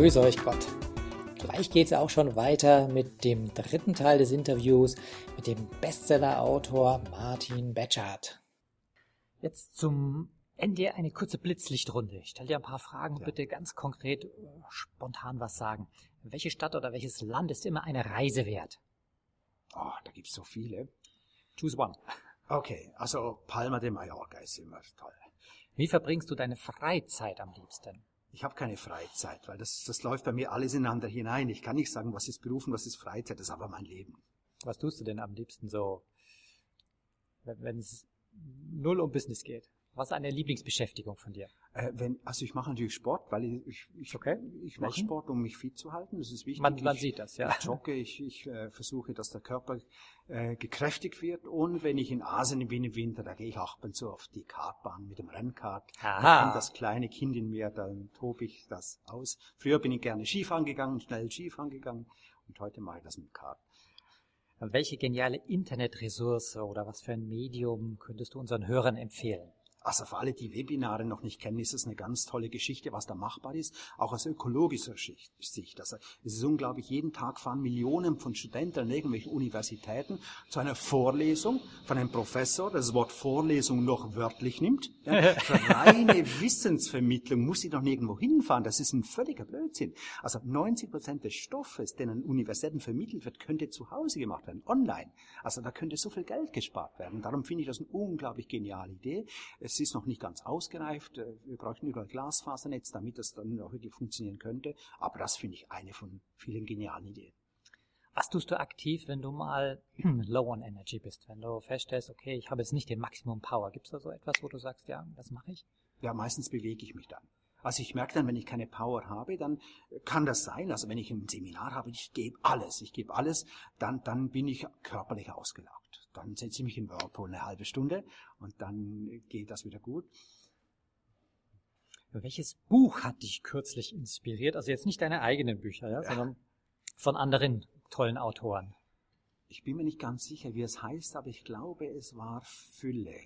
Grüße euch Gott. Gleich geht es auch schon weiter mit dem dritten Teil des Interviews mit dem Bestseller-Autor Martin Betschart. Jetzt zum Ende eine kurze Blitzlichtrunde. Ich stelle dir ein paar Fragen, ja. bitte ganz konkret, äh, spontan was sagen. Welche Stadt oder welches Land ist immer eine Reise wert? Oh, da gibt es so viele. Choose one. Okay, also Palma de Mallorca ist immer toll. Wie verbringst du deine Freizeit am liebsten? Ich habe keine Freizeit, weil das, das läuft bei mir alles ineinander hinein. Ich kann nicht sagen, was ist Beruf und was ist Freizeit, das ist aber mein Leben. Was tust du denn am liebsten so, wenn es null um Business geht? Was ist eine Lieblingsbeschäftigung von dir? Äh, wenn, also ich mache natürlich Sport, weil ich, ich, ich, okay. ich mache Sport, um mich fit zu halten. Das ist wichtig. Man, man ich, sieht das, ja. Ich jogge, ich, ich äh, versuche, dass der Körper äh, gekräftigt wird. Und wenn ich in Asien bin im Winter, da gehe ich auch und zu auf die Kartbahn mit dem Rennkart. Aha. Das kleine Kind in mir, dann tobe ich das aus. Früher bin ich gerne Skifahren gegangen, schnell Skifahren gegangen. Und heute mache ich das mit Kart. Welche geniale Internetressource oder was für ein Medium könntest du unseren Hörern empfehlen? Also für alle, die Webinare noch nicht kennen, ist es eine ganz tolle Geschichte, was da machbar ist, auch aus ökologischer Sicht. Also es ist unglaublich, jeden Tag fahren Millionen von Studenten an irgendwelchen Universitäten zu einer Vorlesung von einem Professor, der das Wort Vorlesung noch wörtlich nimmt. Ja, für reine Wissensvermittlung muss ich doch nirgendwo hinfahren, das ist ein völliger Blödsinn. Also 90 Prozent des Stoffes, den an Universitäten vermittelt wird, könnte zu Hause gemacht werden, online. Also da könnte so viel Geld gespart werden. Darum finde ich das eine unglaublich geniale Idee. Es ist noch nicht ganz ausgereift. Äh, wir bräuchten überall Glasfasernetz, damit das dann auch wirklich funktionieren könnte. Aber das finde ich eine von vielen genialen Ideen. Was tust du aktiv, wenn du mal low on energy bist? Wenn du feststellst, okay, ich habe jetzt nicht den Maximum Power. Gibt es da so etwas, wo du sagst, ja, das mache ich? Ja, meistens bewege ich mich dann. Also ich merke dann, wenn ich keine Power habe, dann kann das sein. Also wenn ich ein Seminar habe, ich gebe alles, ich gebe alles, dann, dann bin ich körperlich ausgelaugt. Dann setze ich mich in Whirlpool eine halbe Stunde und dann geht das wieder gut. Welches Buch hat dich kürzlich inspiriert? Also jetzt nicht deine eigenen Bücher, ja, ja. sondern von anderen tollen Autoren. Ich bin mir nicht ganz sicher, wie es heißt, aber ich glaube, es war Fülle.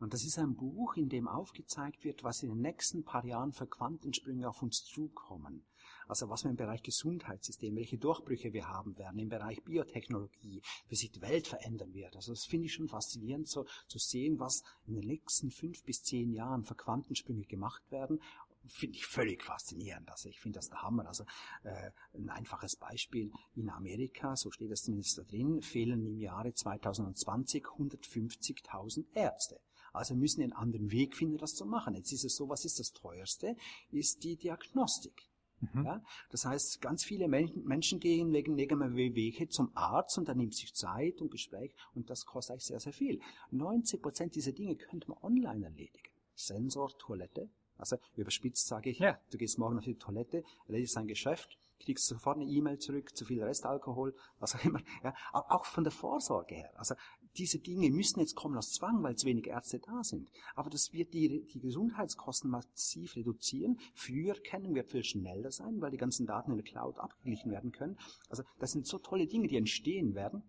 Und das ist ein Buch, in dem aufgezeigt wird, was in den nächsten paar Jahren für Quantensprünge auf uns zukommen. Also was wir im Bereich Gesundheitssystem, welche Durchbrüche wir haben werden, im Bereich Biotechnologie, wie sich die Welt verändern wird. Also das finde ich schon faszinierend, so zu sehen, was in den nächsten fünf bis zehn Jahren für Quantensprünge gemacht werden finde ich völlig faszinierend. Also ich finde das der Hammer. Also äh, ein einfaches Beispiel in Amerika, so steht es zumindest da drin, fehlen im Jahre 2020 150.000 Ärzte. Also müssen einen anderen Weg finden, das zu machen. Jetzt ist es so, was ist das teuerste? Ist die Diagnostik. Mhm. Ja? Das heißt, ganz viele Menschen gehen wegen Wege zum Arzt und dann nimmt sich Zeit und Gespräch und das kostet eigentlich sehr, sehr viel. 90 Prozent dieser Dinge könnte man online erledigen. Sensor, Toilette. Also überspitzt sage ich, ja. du gehst morgen auf die Toilette, erledigst ein Geschäft, kriegst sofort eine E-Mail zurück, zu viel Restalkohol, was auch immer. Ja, auch von der Vorsorge her. Also diese Dinge müssen jetzt kommen aus Zwang, weil zu wenig Ärzte da sind. Aber das wird die, die Gesundheitskosten massiv reduzieren. Früher kennen wir viel schneller sein, weil die ganzen Daten in der Cloud abgeglichen werden können. Also das sind so tolle Dinge, die entstehen werden.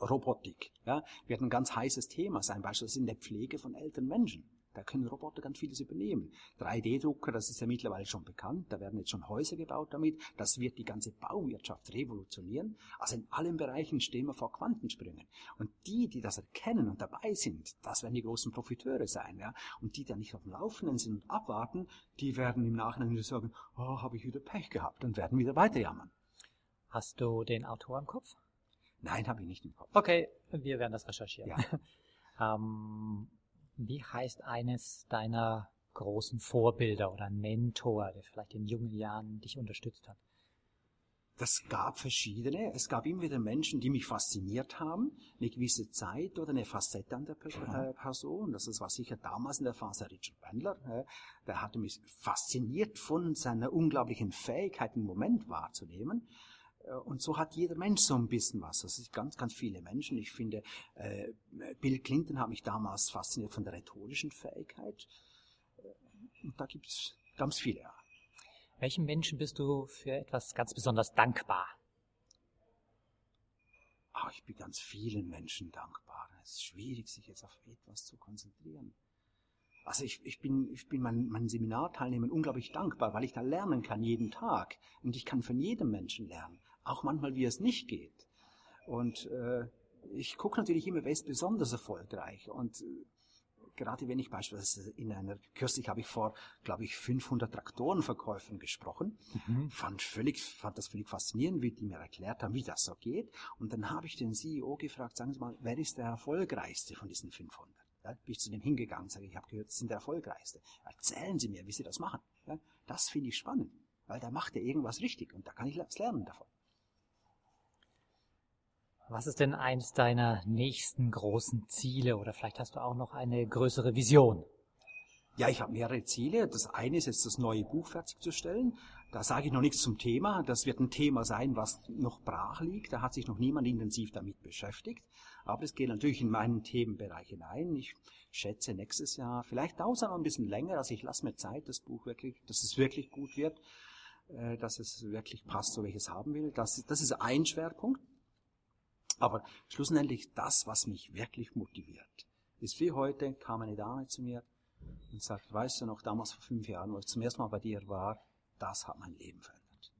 Robotik, ja, wird ein ganz heißes Thema sein, beispielsweise in der Pflege von älteren Menschen. Da können Roboter ganz vieles übernehmen. 3D-Drucker, das ist ja mittlerweile schon bekannt, da werden jetzt schon Häuser gebaut damit. Das wird die ganze Bauwirtschaft revolutionieren. Also in allen Bereichen stehen wir vor Quantensprüngen. Und die, die das erkennen und dabei sind, das werden die großen Profiteure sein. Ja? Und die, die nicht auf dem Laufenden sind und abwarten, die werden im Nachhinein wieder sagen, oh, habe ich wieder Pech gehabt und werden wieder weiterjammern. Hast du den Autor im Kopf? Nein, habe ich nicht im Kopf. Okay, wir werden das recherchieren. Ja. ähm, wie heißt eines deiner großen Vorbilder oder Mentor, der vielleicht in jungen Jahren dich unterstützt hat? das gab verschiedene. Es gab immer wieder Menschen, die mich fasziniert haben, eine gewisse Zeit oder eine Facette an der äh, Person. Das war sicher damals in der Phase Richard Bandler. Der hatte mich fasziniert von seiner unglaublichen Fähigkeit, einen Moment wahrzunehmen. Äh, und so hat jeder Mensch so ein bisschen was. Das sind ganz, ganz viele Menschen. Ich finde, äh, Bill Clinton hat mich damals fasziniert von der rhetorischen Fähigkeit. Und da gibt es ganz viele. Ja. Welchen Menschen bist du für etwas ganz besonders dankbar? Ach, ich bin ganz vielen Menschen dankbar. Es ist schwierig, sich jetzt auf etwas zu konzentrieren. Also ich, ich bin, ich bin meinen, meinen Seminarteilnehmern unglaublich dankbar, weil ich da lernen kann jeden Tag. Und ich kann von jedem Menschen lernen. Auch manchmal, wie es nicht geht. Und äh, ich gucke natürlich immer, wer ist besonders erfolgreich. Und äh, gerade wenn ich beispielsweise in einer, kürzlich habe ich vor, glaube ich, 500 Traktorenverkäufern gesprochen, mhm. fand völlig, fand das völlig faszinierend, wie die mir erklärt haben, wie das so geht. Und dann habe ich den CEO gefragt, sagen Sie mal, wer ist der erfolgreichste von diesen 500? Ja, bin ich zu dem hingegangen, sage ich, habe gehört, Sie sind der erfolgreichste. Erzählen Sie mir, wie Sie das machen. Ja, das finde ich spannend, weil da macht er irgendwas richtig und da kann ich was lernen davon. Was ist denn eins deiner nächsten großen Ziele oder vielleicht hast du auch noch eine größere Vision? Ja, ich habe mehrere Ziele. Das eine ist jetzt das neue Buch fertigzustellen. Da sage ich noch nichts zum Thema. Das wird ein Thema sein, was noch brach liegt. Da hat sich noch niemand intensiv damit beschäftigt. Aber es geht natürlich in meinen Themenbereich hinein. Ich schätze nächstes Jahr, vielleicht dauert es noch ein bisschen länger, also ich lasse mir Zeit, das Buch wirklich, dass es wirklich gut wird, äh, dass es wirklich passt, so wie ich es haben will. Das, das ist ein Schwerpunkt. Aber schlussendlich das, was mich wirklich motiviert, ist wie heute kam eine Dame zu mir und sagt, weißt du noch, damals vor fünf Jahren, wo ich zum ersten Mal bei dir war, das hat mein Leben verändert.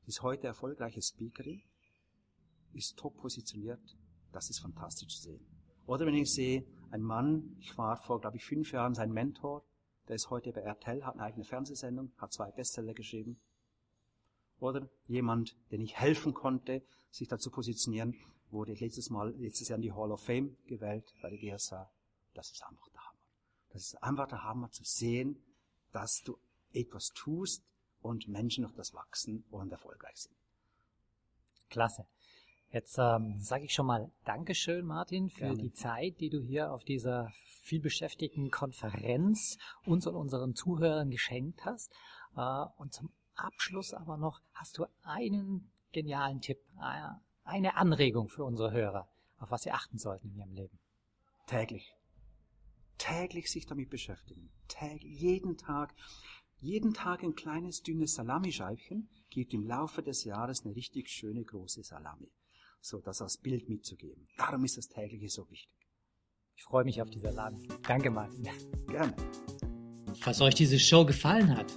Sie ist heute erfolgreiche Speakerin, ist top positioniert, das ist fantastisch zu sehen. Oder wenn ich sehe, ein Mann, ich war vor, glaube ich, fünf Jahren sein Mentor, der ist heute bei RTL, hat eine eigene Fernsehsendung, hat zwei Bestseller geschrieben, oder jemand, den ich helfen konnte, sich dazu positionieren, wurde letztes Mal, letztes Jahr in die Hall of Fame gewählt bei der GSA. Das ist einfach der Hammer. Das ist einfach der Hammer zu sehen, dass du etwas tust und Menschen durch das wachsen und erfolgreich sind. Klasse. Jetzt ähm, sage ich schon mal Dankeschön, Martin, für Gerne. die Zeit, die du hier auf dieser vielbeschäftigten Konferenz uns und unseren Zuhörern geschenkt hast. Äh, und zum Abschluss aber noch, hast du einen genialen Tipp, äh, eine Anregung für unsere Hörer, auf was sie achten sollten in ihrem Leben? Täglich. Täglich sich damit beschäftigen. Täglich, jeden Tag. Jeden Tag ein kleines, dünnes Salamischeibchen gibt im Laufe des Jahres eine richtig schöne, große Salami. So, das als Bild mitzugeben. Darum ist das tägliche so wichtig. Ich freue mich auf die Salami. Danke, Martin. Gerne. Falls euch diese Show gefallen hat,